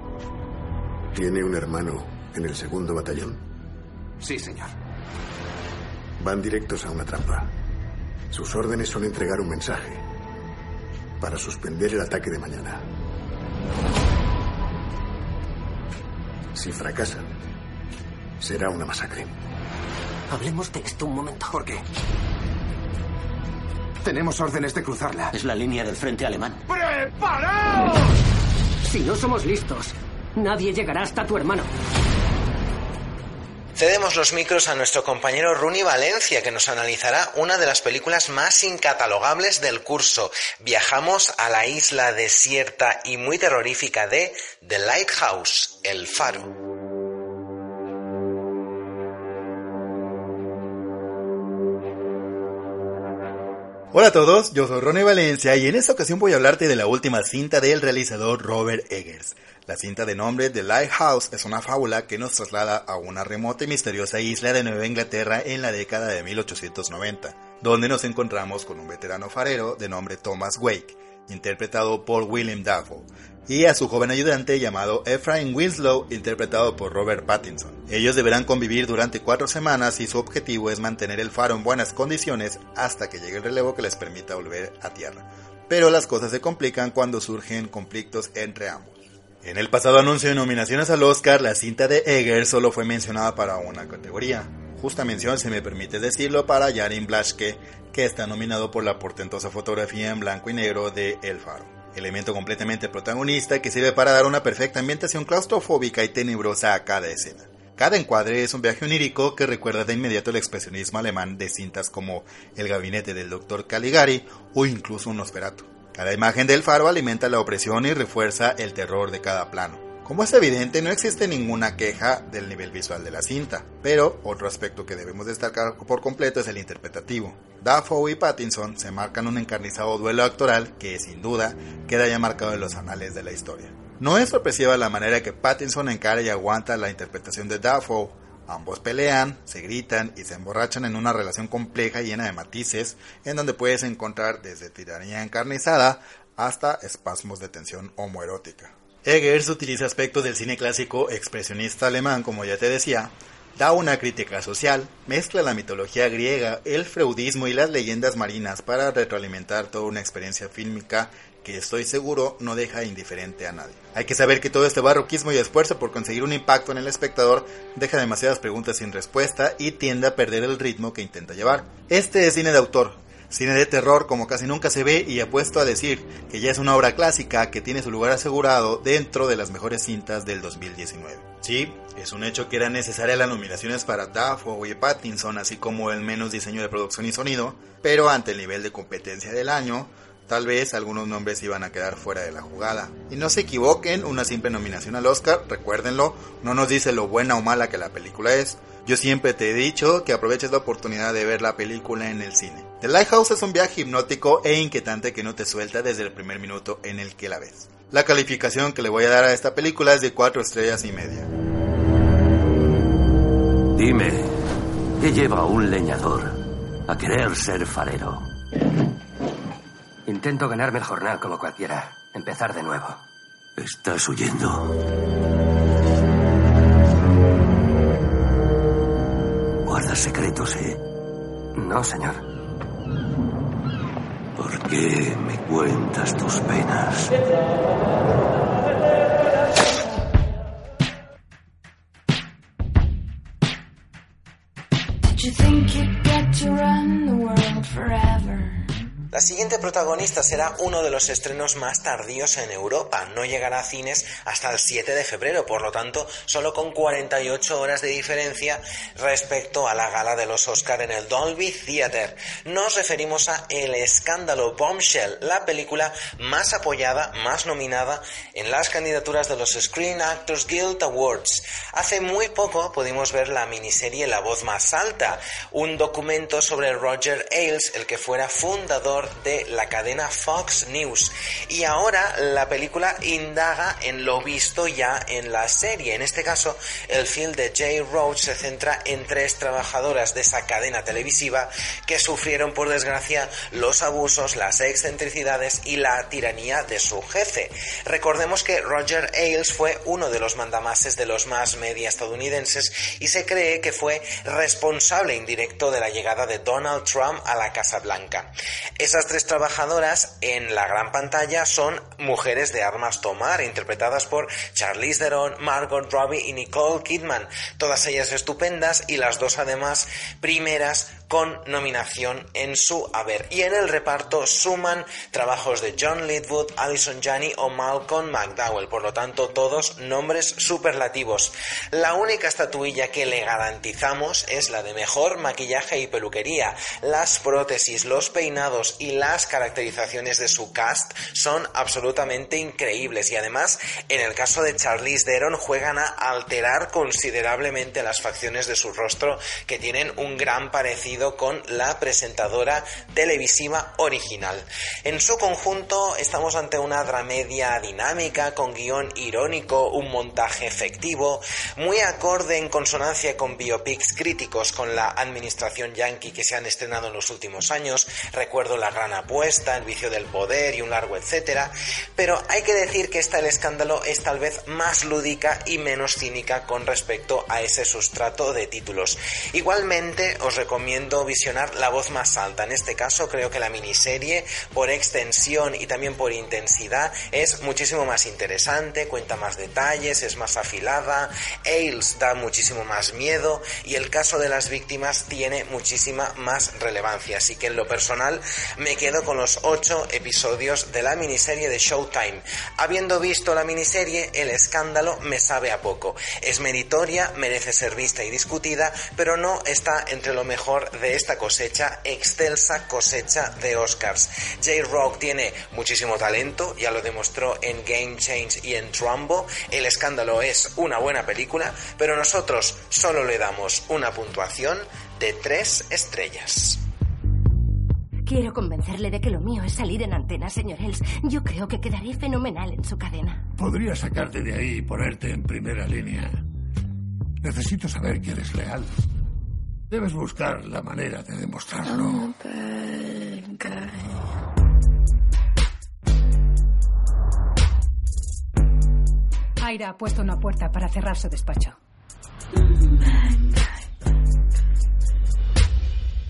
¿Tiene un hermano en el segundo batallón? Sí, señor. Van directos a una trampa. Sus órdenes son entregar un mensaje para suspender el ataque de mañana. Si fracasan, será una masacre. Hablemos de esto un momento. ¿Por qué? Tenemos órdenes de cruzarla. Es la línea del frente alemán. ¡Preparaos! Si no somos listos, nadie llegará hasta tu hermano. Cedemos los micros a nuestro compañero Runi Valencia, que nos analizará una de las películas más incatalogables del curso. Viajamos a la isla desierta y muy terrorífica de The Lighthouse, El Faro. Hola a todos, yo soy Ronnie Valencia y en esta ocasión voy a hablarte de la última cinta del realizador Robert Eggers. La cinta de nombre The Lighthouse es una fábula que nos traslada a una remota y misteriosa isla de Nueva Inglaterra en la década de 1890, donde nos encontramos con un veterano farero de nombre Thomas Wake, interpretado por William Dafoe, y a su joven ayudante llamado Ephraim Winslow, interpretado por Robert Pattinson. Ellos deberán convivir durante cuatro semanas y su objetivo es mantener el faro en buenas condiciones hasta que llegue el relevo que les permita volver a tierra. Pero las cosas se complican cuando surgen conflictos entre ambos. En el pasado anuncio de nominaciones al Oscar, la cinta de Eggers solo fue mencionada para una categoría. Justa mención, si me permite decirlo, para Jarin Blaschke, que está nominado por la portentosa fotografía en blanco y negro de El Faro elemento completamente protagonista que sirve para dar una perfecta ambientación claustrofóbica y tenebrosa a cada escena. Cada encuadre es un viaje onírico que recuerda de inmediato el expresionismo alemán de cintas como El gabinete del Dr. Caligari o incluso un Nosferatu. Cada imagen del faro alimenta la opresión y refuerza el terror de cada plano. Como es evidente, no existe ninguna queja del nivel visual de la cinta, pero otro aspecto que debemos destacar por completo es el interpretativo. Dafoe y Pattinson se marcan un encarnizado duelo actoral que, sin duda, queda ya marcado en los anales de la historia. No es sorpresiva la manera que Pattinson encara y aguanta la interpretación de Dafoe. Ambos pelean, se gritan y se emborrachan en una relación compleja y llena de matices, en donde puedes encontrar desde tiranía encarnizada hasta espasmos de tensión homoerótica. Eggers utiliza aspectos del cine clásico expresionista alemán, como ya te decía, da una crítica social, mezcla la mitología griega, el freudismo y las leyendas marinas para retroalimentar toda una experiencia fílmica que estoy seguro no deja indiferente a nadie. Hay que saber que todo este barroquismo y esfuerzo por conseguir un impacto en el espectador deja demasiadas preguntas sin respuesta y tiende a perder el ritmo que intenta llevar. Este es cine de autor, cine de terror como casi nunca se ve y apuesto a decir que ya es una obra clásica que tiene su lugar asegurado dentro de las mejores cintas del 2019. Sí, es un hecho que eran necesarias las nominaciones para Dafoe y Pattinson, así como el menos diseño de producción y sonido, pero ante el nivel de competencia del año, Tal vez algunos nombres iban a quedar fuera de la jugada. Y no se equivoquen, una simple nominación al Oscar, recuérdenlo, no nos dice lo buena o mala que la película es. Yo siempre te he dicho que aproveches la oportunidad de ver la película en el cine. The Lighthouse es un viaje hipnótico e inquietante que no te suelta desde el primer minuto en el que la ves. La calificación que le voy a dar a esta película es de 4 estrellas y media. Dime, ¿qué lleva un leñador a querer ser farero? Intento ganarme el jornal como cualquiera. Empezar de nuevo. Estás huyendo. Guardas secretos, ¿eh? No, señor. ¿Por qué me cuentas tus penas? Did you think you'd get to run the world forever? La siguiente protagonista será uno de los estrenos más tardíos en Europa. No llegará a cines hasta el 7 de febrero, por lo tanto, solo con 48 horas de diferencia respecto a la gala de los Oscar en el Dolby Theatre. Nos referimos a El escándalo Bombshell, la película más apoyada, más nominada en las candidaturas de los Screen Actors Guild Awards. Hace muy poco pudimos ver la miniserie La voz más alta, un documento sobre Roger Ailes, el que fuera fundador de la cadena Fox News. Y ahora la película indaga en lo visto ya en la serie. En este caso, el film de Jay Roach se centra en tres trabajadoras de esa cadena televisiva que sufrieron, por desgracia, los abusos, las excentricidades y la tiranía de su jefe. Recordemos que Roger Ailes fue uno de los mandamases de los más media estadounidenses y se cree que fue responsable indirecto de la llegada de Donald Trump a la Casa Blanca. Esas tres trabajadoras en la gran pantalla son mujeres de armas tomar, interpretadas por Charlize Theron, Margot Robbie y Nicole Kidman. Todas ellas estupendas y las dos además primeras con nominación en su haber. Y en el reparto suman trabajos de John Lidwood, Alison Janney o Malcolm McDowell, por lo tanto todos nombres superlativos. La única estatuilla que le garantizamos es la de mejor maquillaje y peluquería. Las prótesis, los peinados y las caracterizaciones de su cast son absolutamente increíbles y además en el caso de Charlize Theron juegan a alterar considerablemente las facciones de su rostro que tienen un gran parecido con la presentadora televisiva original. En su conjunto estamos ante una dramedia dinámica con guion irónico, un montaje efectivo, muy acorde en consonancia con biopics críticos con la administración yankee que se han estrenado en los últimos años, recuerdo La Gran Apuesta, El Vicio del Poder y un largo etcétera, pero hay que decir que esta El Escándalo es tal vez más lúdica y menos cínica con respecto a ese sustrato de títulos. Igualmente os recomiendo visionar La voz más alta. En este caso creo que la miniserie por extensión y también por intensidad es muchísimo más interesante, cuenta más detalles, es más afilada, Ailes da muchísimo más miedo y el caso de las víctimas tiene muchísima más relevancia. Así que en lo personal me quedo con los ocho episodios de la miniserie de Showtime. Habiendo visto la miniserie, el escándalo me sabe a poco. Es meritoria, merece ser vista y discutida, pero no está entre lo mejor de esta cosecha, excelsa cosecha de Oscars. J-Rock tiene muchísimo talento, ya lo demostró en Game Change y en Trumbo. El escándalo es una buena película, pero nosotros solo le damos una puntuación de tres estrellas. Quiero convencerle de que lo mío es salir en antena, señor Els. Yo creo que quedaré fenomenal en su cadena. Podría sacarte de ahí y ponerte en primera línea. Necesito saber que eres leal. Debes buscar la manera de demostrarlo. Aira ha puesto una puerta para cerrar su despacho.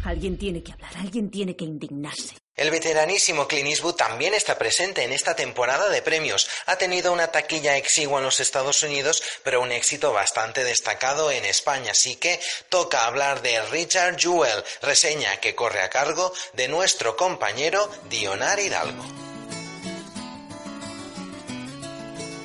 Alguien tiene que hablar, alguien tiene que indignarse. El veteranísimo Clint Eastwood también está presente en esta temporada de premios. Ha tenido una taquilla exigua en los Estados Unidos, pero un éxito bastante destacado en España. Así que toca hablar de Richard Jewell, reseña que corre a cargo de nuestro compañero Dionar Hidalgo.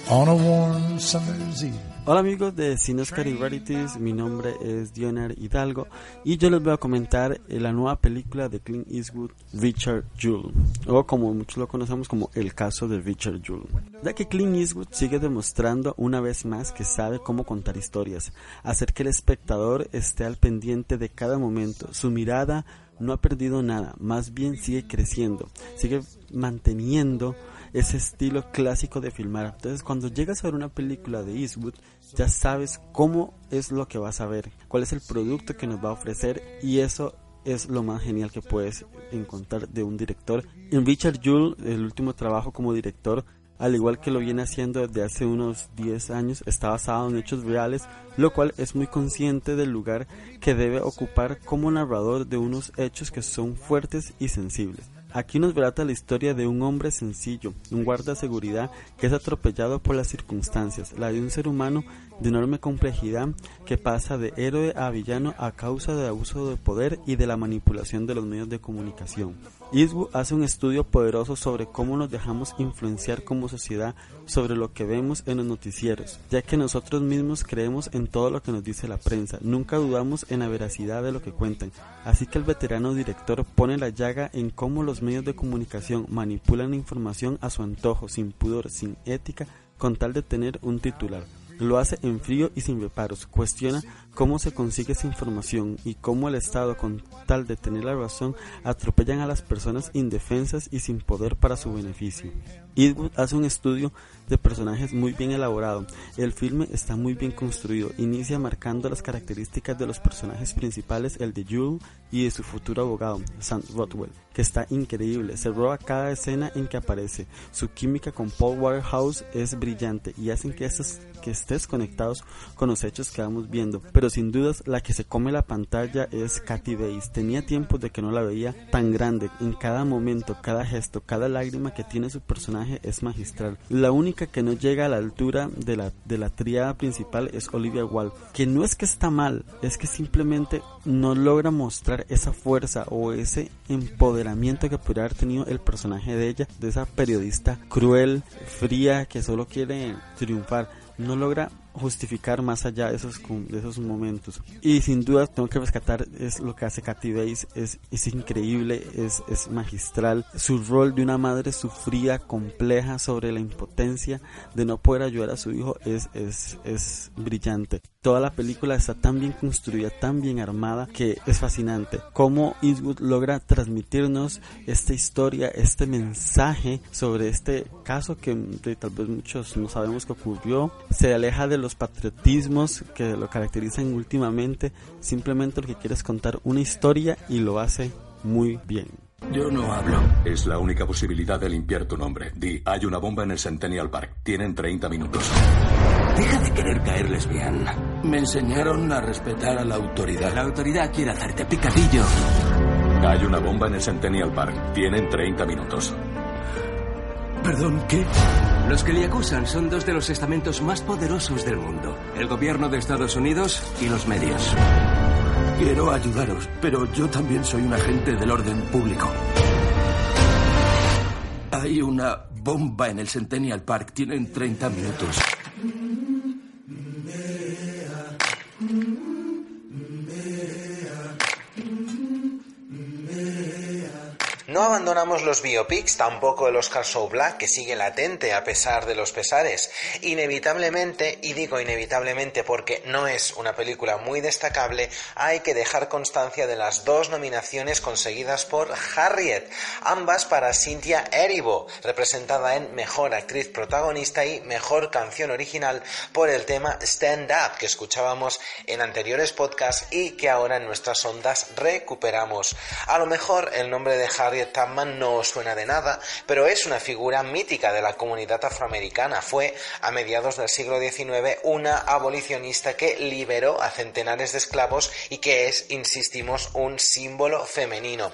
On a warm summer's eve. Hola amigos de Cinescar y Rarities, mi nombre es Dionar Hidalgo y yo les voy a comentar eh, la nueva película de Clint Eastwood, Richard Jewell, o como muchos lo conocemos como El caso de Richard Jewell. Ya que Clint Eastwood sigue demostrando una vez más que sabe cómo contar historias, hacer que el espectador esté al pendiente de cada momento, su mirada no ha perdido nada, más bien sigue creciendo, sigue manteniendo ese estilo clásico de filmar. Entonces, cuando llegas a ver una película de Eastwood, ya sabes cómo es lo que vas a ver, cuál es el producto que nos va a ofrecer y eso es lo más genial que puedes encontrar de un director. En Richard Jewell, el último trabajo como director, al igual que lo viene haciendo desde hace unos 10 años, está basado en hechos reales, lo cual es muy consciente del lugar que debe ocupar como narrador de unos hechos que son fuertes y sensibles. Aquí nos relata la historia de un hombre sencillo, un guarda de seguridad que es atropellado por las circunstancias, la de un ser humano de enorme complejidad que pasa de héroe a villano a causa del abuso de poder y de la manipulación de los medios de comunicación. Eastwood hace un estudio poderoso sobre cómo nos dejamos influenciar como sociedad sobre lo que vemos en los noticieros, ya que nosotros mismos creemos en todo lo que nos dice la prensa, nunca dudamos en la veracidad de lo que cuentan, así que el veterano director pone la llaga en cómo los medios de comunicación manipulan la información a su antojo, sin pudor, sin ética, con tal de tener un titular. Lo hace en frío y sin reparos. Cuestiona cómo se consigue esa información y cómo el Estado, con tal de tener la razón, atropellan a las personas indefensas y sin poder para su beneficio. Eastwood hace un estudio de personajes muy bien elaborado. El filme está muy bien construido. Inicia marcando las características de los personajes principales, el de Jewel y de su futuro abogado, Sam Rothwell, que está increíble. Se roba cada escena en que aparece. Su química con Paul Waterhouse es brillante y hacen que, estés conectados con los hechos que vamos viendo. Pero sin dudas, la que se come la pantalla es Kathy Bates. Tenía tiempo de que no la veía tan grande. En cada momento, cada gesto, cada lágrima que tiene su personaje es magistral. La única que no llega a la altura de la, de la triada principal es Olivia Wilde, que no es que está mal, es que simplemente no logra mostrar esa fuerza o ese empoderamiento que podría haber tenido el personaje de ella, de esa periodista cruel, fría, que solo quiere triunfar. No logra justificar más allá de esos, de esos momentos. Y sin duda tengo que rescatar es lo que hace Katy Bates, es, es increíble, es, es magistral. Su rol de una madre sufrida, compleja sobre la impotencia de no poder ayudar a su hijo es, es, es brillante. Toda la película está tan bien construida, tan bien armada, que es fascinante. Cómo Eastwood logra transmitirnos esta historia, este mensaje sobre este caso que tal vez muchos no sabemos que ocurrió. Se aleja de los patriotismos que lo caracterizan últimamente. Simplemente lo que quiere es contar una historia y lo hace muy bien. Yo no hablo. Es la única posibilidad de limpiar tu nombre. Di, hay una bomba en el Centennial Park. Tienen 30 minutos. Deja de querer caerles bien. Me enseñaron a respetar a la autoridad. La autoridad quiere hacerte picadillo. Hay una bomba en el Centennial Park. Tienen 30 minutos. Perdón, ¿qué? Los que le acusan son dos de los estamentos más poderosos del mundo. El gobierno de Estados Unidos y los medios. Quiero ayudaros, pero yo también soy un agente del orden público. Hay una bomba en el Centennial Park. Tienen 30 minutos. No abandonamos los biopics, tampoco el Oscar So Black, que sigue latente a pesar de los pesares. Inevitablemente, y digo inevitablemente porque no es una película muy destacable, hay que dejar constancia de las dos nominaciones conseguidas por Harriet, ambas para Cynthia Erivo, representada en Mejor Actriz Protagonista y Mejor Canción Original por el tema Stand Up, que escuchábamos en anteriores podcasts y que ahora en nuestras ondas recuperamos. A lo mejor el nombre de Harriet Tubman no suena de nada, pero es una figura mítica de la comunidad afroamericana. Fue, a mediados del siglo XIX, una abolicionista que liberó a centenares de esclavos y que es, insistimos, un símbolo femenino.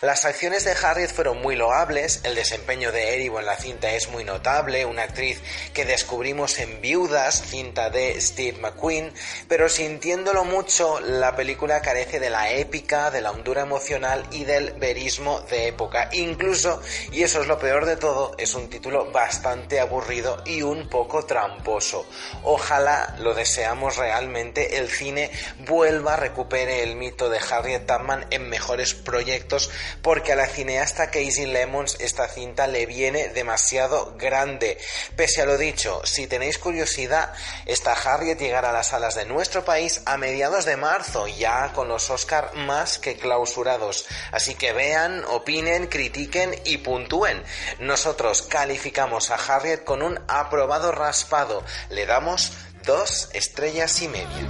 Las acciones de Harriet fueron muy loables, el desempeño de Erivo en la cinta es muy notable, una actriz que descubrimos en Viudas, cinta de Steve McQueen, pero sintiéndolo mucho, la película carece de la épica, de la hondura emocional y del verismo de época. Incluso, y eso es lo peor de todo, es un título bastante aburrido y un poco tramposo. Ojalá, lo deseamos realmente, el cine vuelva a recupere el mito de Harriet Tubman en mejores proyectos porque a la cineasta Casey Lemons esta cinta le viene demasiado grande. Pese a lo dicho, si tenéis curiosidad, esta Harriet llegará a las salas de nuestro país a mediados de marzo, ya con los Oscar más que clausurados. Así que vean, opinen, critiquen y puntúen. Nosotros calificamos a Harriet con un aprobado raspado. Le damos dos estrellas y media.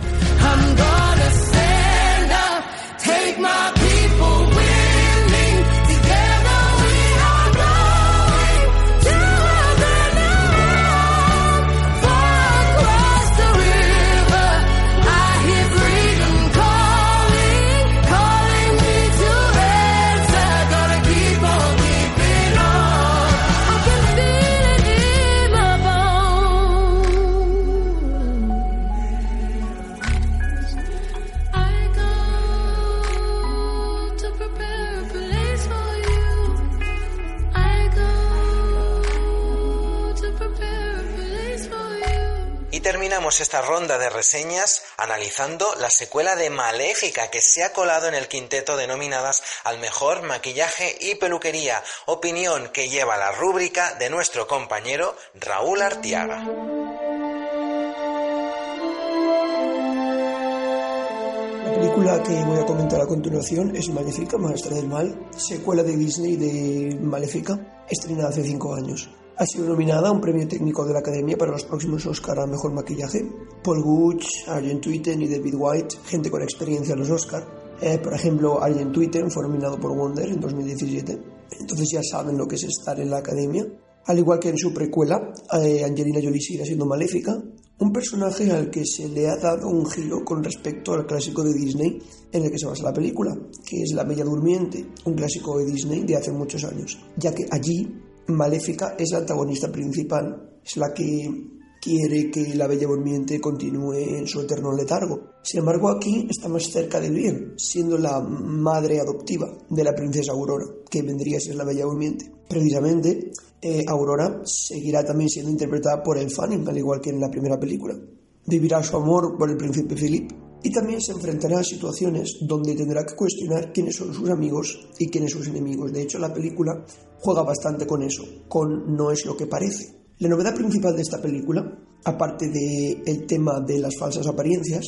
Terminamos esta ronda de reseñas analizando la secuela de Maléfica que se ha colado en el quinteto de nominadas al mejor maquillaje y peluquería, opinión que lleva la rúbrica de nuestro compañero Raúl Artiaga. La película que voy a comentar a continuación es Maléfica, Maestra del Mal, secuela de Disney de Maléfica, estrenada hace cinco años. Ha sido nominada a un premio técnico de la Academia para los próximos Oscar a Mejor Maquillaje. Paul Gooch, Arjen Twitten y David White, gente con experiencia en los Oscar. Eh, por ejemplo, Arjen Twitten fue nominado por Wonder en 2017. Entonces ya saben lo que es estar en la Academia. Al igual que en su precuela, eh, Angelina Jolie sigue siendo maléfica, un personaje al que se le ha dado un giro con respecto al clásico de Disney en el que se basa la película, que es La Bella Durmiente, un clásico de Disney de hace muchos años, ya que allí Maléfica es la antagonista principal, es la que quiere que la Bella Durmiente continúe en su eterno letargo. Sin embargo, aquí está más cerca del bien, siendo la madre adoptiva de la princesa Aurora, que vendría a ser la Bella Durmiente. Precisamente, eh, Aurora seguirá también siendo interpretada por El Fanning, al igual que en la primera película. Vivirá su amor por el príncipe Philip y también se enfrentará a situaciones donde tendrá que cuestionar quiénes son sus amigos y quiénes sus enemigos. De hecho, la película juega bastante con eso, con no es lo que parece. La novedad principal de esta película, aparte del el tema de las falsas apariencias,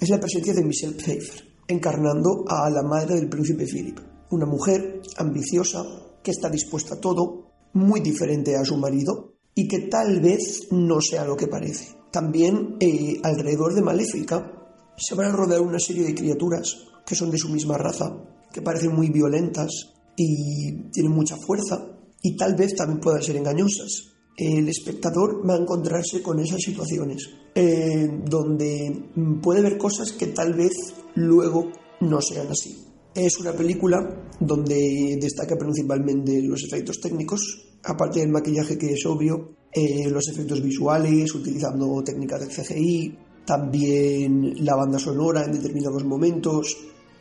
es la presencia de Michelle Pfeiffer, encarnando a la madre del príncipe Philip, una mujer ambiciosa que está dispuesta a todo, muy diferente a su marido y que tal vez no sea lo que parece. También eh, alrededor de Maléfica se van a rodear una serie de criaturas que son de su misma raza, que parecen muy violentas y tienen mucha fuerza y tal vez también puedan ser engañosas. El espectador va a encontrarse con esas situaciones eh, donde puede ver cosas que tal vez luego no sean así. Es una película donde destaca principalmente los efectos técnicos, aparte del maquillaje que es obvio, eh, los efectos visuales, utilizando técnicas de CGI, también la banda sonora en determinados momentos,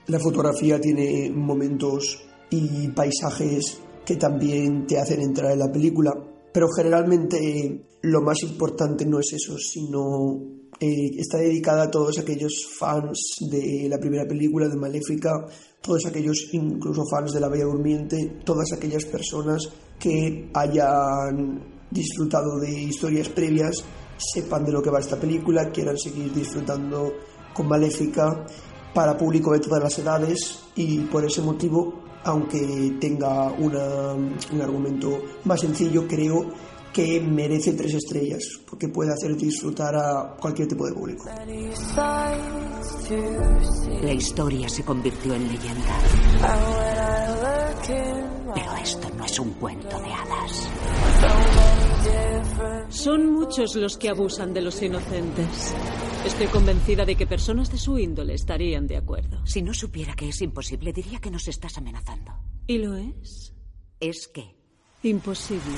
la fotografía tiene momentos y paisajes que también te hacen entrar en la película, pero generalmente lo más importante no es eso, sino eh, está dedicada a todos aquellos fans de la primera película de Maléfica, todos aquellos incluso fans de La Bella Durmiente, todas aquellas personas que hayan disfrutado de historias previas, sepan de lo que va esta película, quieran seguir disfrutando con Maléfica para público de todas las edades y por ese motivo, aunque tenga una, un argumento más sencillo, creo que merece tres estrellas porque puede hacer disfrutar a cualquier tipo de público. La historia se convirtió en leyenda. Pero es Esto no es un cuento de hadas. Son muchos los que abusan de los inocentes. Estoy convencida de que personas de su índole estarían de acuerdo. Si no supiera que es imposible, diría que nos estás amenazando. ¿Y lo es? ¿Es qué? Imposible.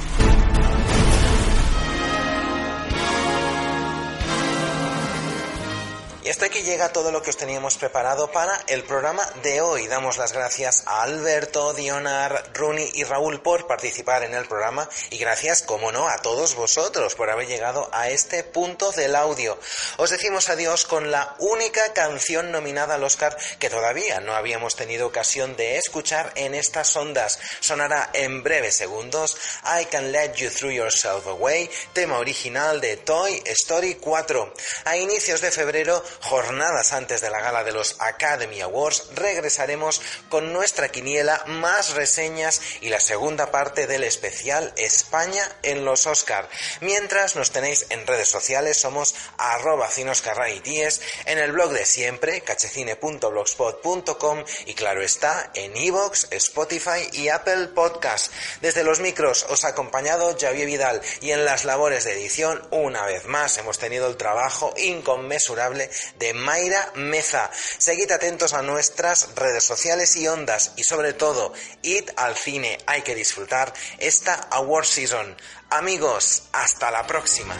Y hasta aquí llega todo lo que os teníamos preparado para el programa de hoy. Damos las gracias a Alberto, Dionar, Runi y Raúl por participar en el programa y gracias, como no, a todos vosotros por haber llegado a este punto del audio. Os decimos adiós con la única canción nominada al Oscar que todavía no habíamos tenido ocasión de escuchar en estas ondas. Sonará en breves segundos I Can Let You Through Yourself Away, tema original de Toy Story 4. A inicios de febrero jornadas antes de la gala de los Academy Awards, regresaremos con nuestra quiniela, más reseñas y la segunda parte del especial España en los Oscar. Mientras nos tenéis en redes sociales, somos arroba cinoscarraities, en el blog de siempre, cachecine.blogspot.com y claro está, en iVoox, Spotify y Apple Podcast. Desde los micros os ha acompañado Javier Vidal y en las labores de edición, una vez más, hemos tenido el trabajo inconmensurable de Mayra Meza. Seguid atentos a nuestras redes sociales y ondas y sobre todo, id al cine, hay que disfrutar esta Award Season. Amigos, hasta la próxima.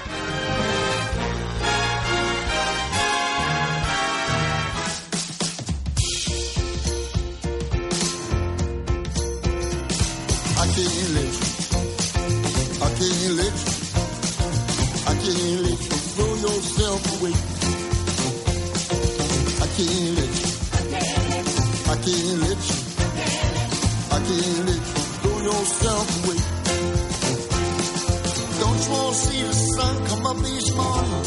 Up each morning?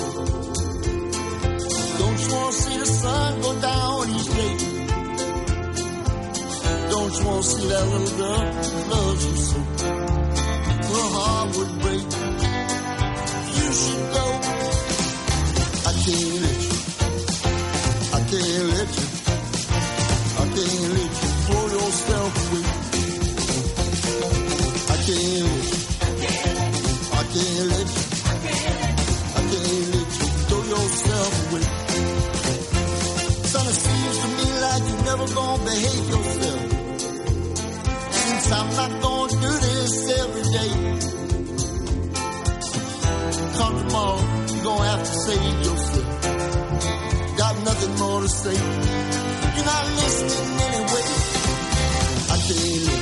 Don't you want to see the sun go down each day? Don't you want to see that little girl who loves you so? Her heart would break. Behave yourself. Since I'm not gonna do this every day. Come tomorrow, you're gonna have to save yourself. Got nothing more to say. You're not listening anyway. I can't you.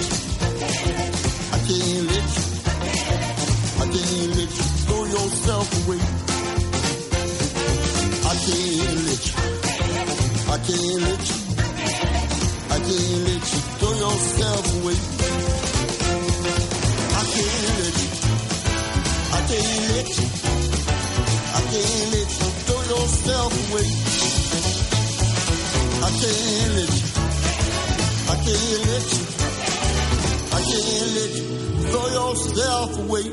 Yourself away.